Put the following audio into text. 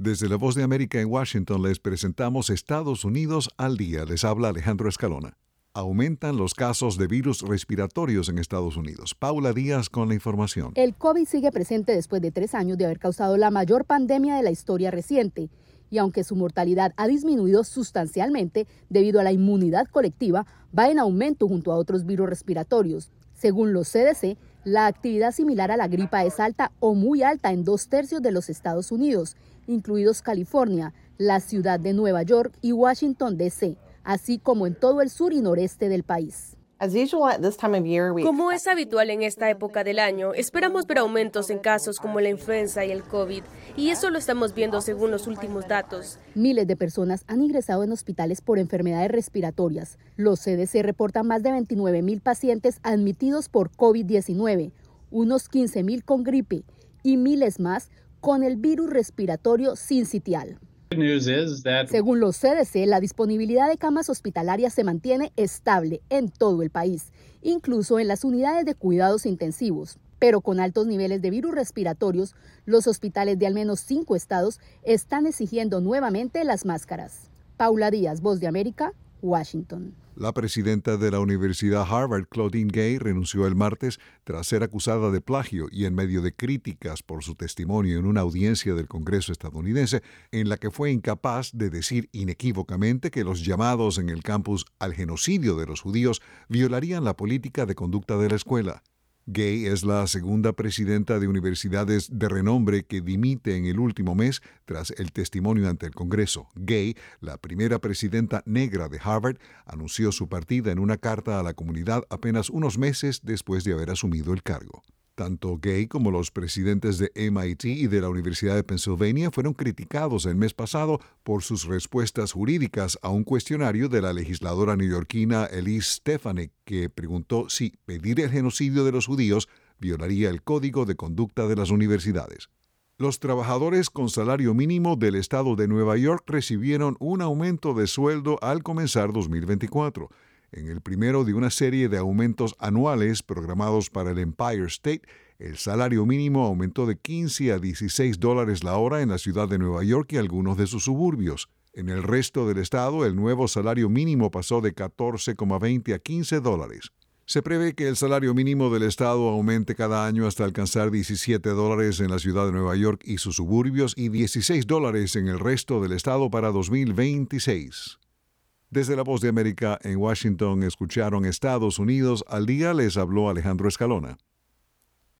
Desde la Voz de América en Washington les presentamos Estados Unidos al día. Les habla Alejandro Escalona. Aumentan los casos de virus respiratorios en Estados Unidos. Paula Díaz con la información. El COVID sigue presente después de tres años de haber causado la mayor pandemia de la historia reciente. Y aunque su mortalidad ha disminuido sustancialmente debido a la inmunidad colectiva, va en aumento junto a otros virus respiratorios. Según los CDC, la actividad similar a la gripa es alta o muy alta en dos tercios de los Estados Unidos incluidos California, la ciudad de Nueva York y Washington, D.C., así como en todo el sur y noreste del país. Como es habitual en esta época del año, esperamos ver aumentos en casos como la influenza y el COVID, y eso lo estamos viendo según los últimos datos. Miles de personas han ingresado en hospitales por enfermedades respiratorias. Los CDC reportan más de 29 mil pacientes admitidos por COVID-19, unos 15 mil con gripe y miles más con el virus respiratorio sincitial. Según los CDC, la disponibilidad de camas hospitalarias se mantiene estable en todo el país, incluso en las unidades de cuidados intensivos. Pero con altos niveles de virus respiratorios, los hospitales de al menos cinco estados están exigiendo nuevamente las máscaras. Paula Díaz, Voz de América, Washington. La presidenta de la Universidad Harvard, Claudine Gay, renunció el martes tras ser acusada de plagio y en medio de críticas por su testimonio en una audiencia del Congreso estadounidense en la que fue incapaz de decir inequívocamente que los llamados en el campus al genocidio de los judíos violarían la política de conducta de la escuela. Gay es la segunda presidenta de universidades de renombre que dimite en el último mes tras el testimonio ante el Congreso. Gay, la primera presidenta negra de Harvard, anunció su partida en una carta a la comunidad apenas unos meses después de haber asumido el cargo. Tanto Gay como los presidentes de MIT y de la Universidad de Pennsylvania fueron criticados el mes pasado por sus respuestas jurídicas a un cuestionario de la legisladora neoyorquina Elise Stefanik, que preguntó si pedir el genocidio de los judíos violaría el código de conducta de las universidades. Los trabajadores con salario mínimo del estado de Nueva York recibieron un aumento de sueldo al comenzar 2024 en el primero de una serie de aumentos anuales programados para el Empire State, el salario mínimo aumentó de 15 a 16 dólares la hora en la ciudad de Nueva York y algunos de sus suburbios. En el resto del estado, el nuevo salario mínimo pasó de 14,20 a 15 dólares. Se prevé que el salario mínimo del estado aumente cada año hasta alcanzar 17 dólares en la ciudad de Nueva York y sus suburbios y 16 dólares en el resto del estado para 2026. Desde la Voz de América en Washington escucharon Estados Unidos al día les habló Alejandro Escalona.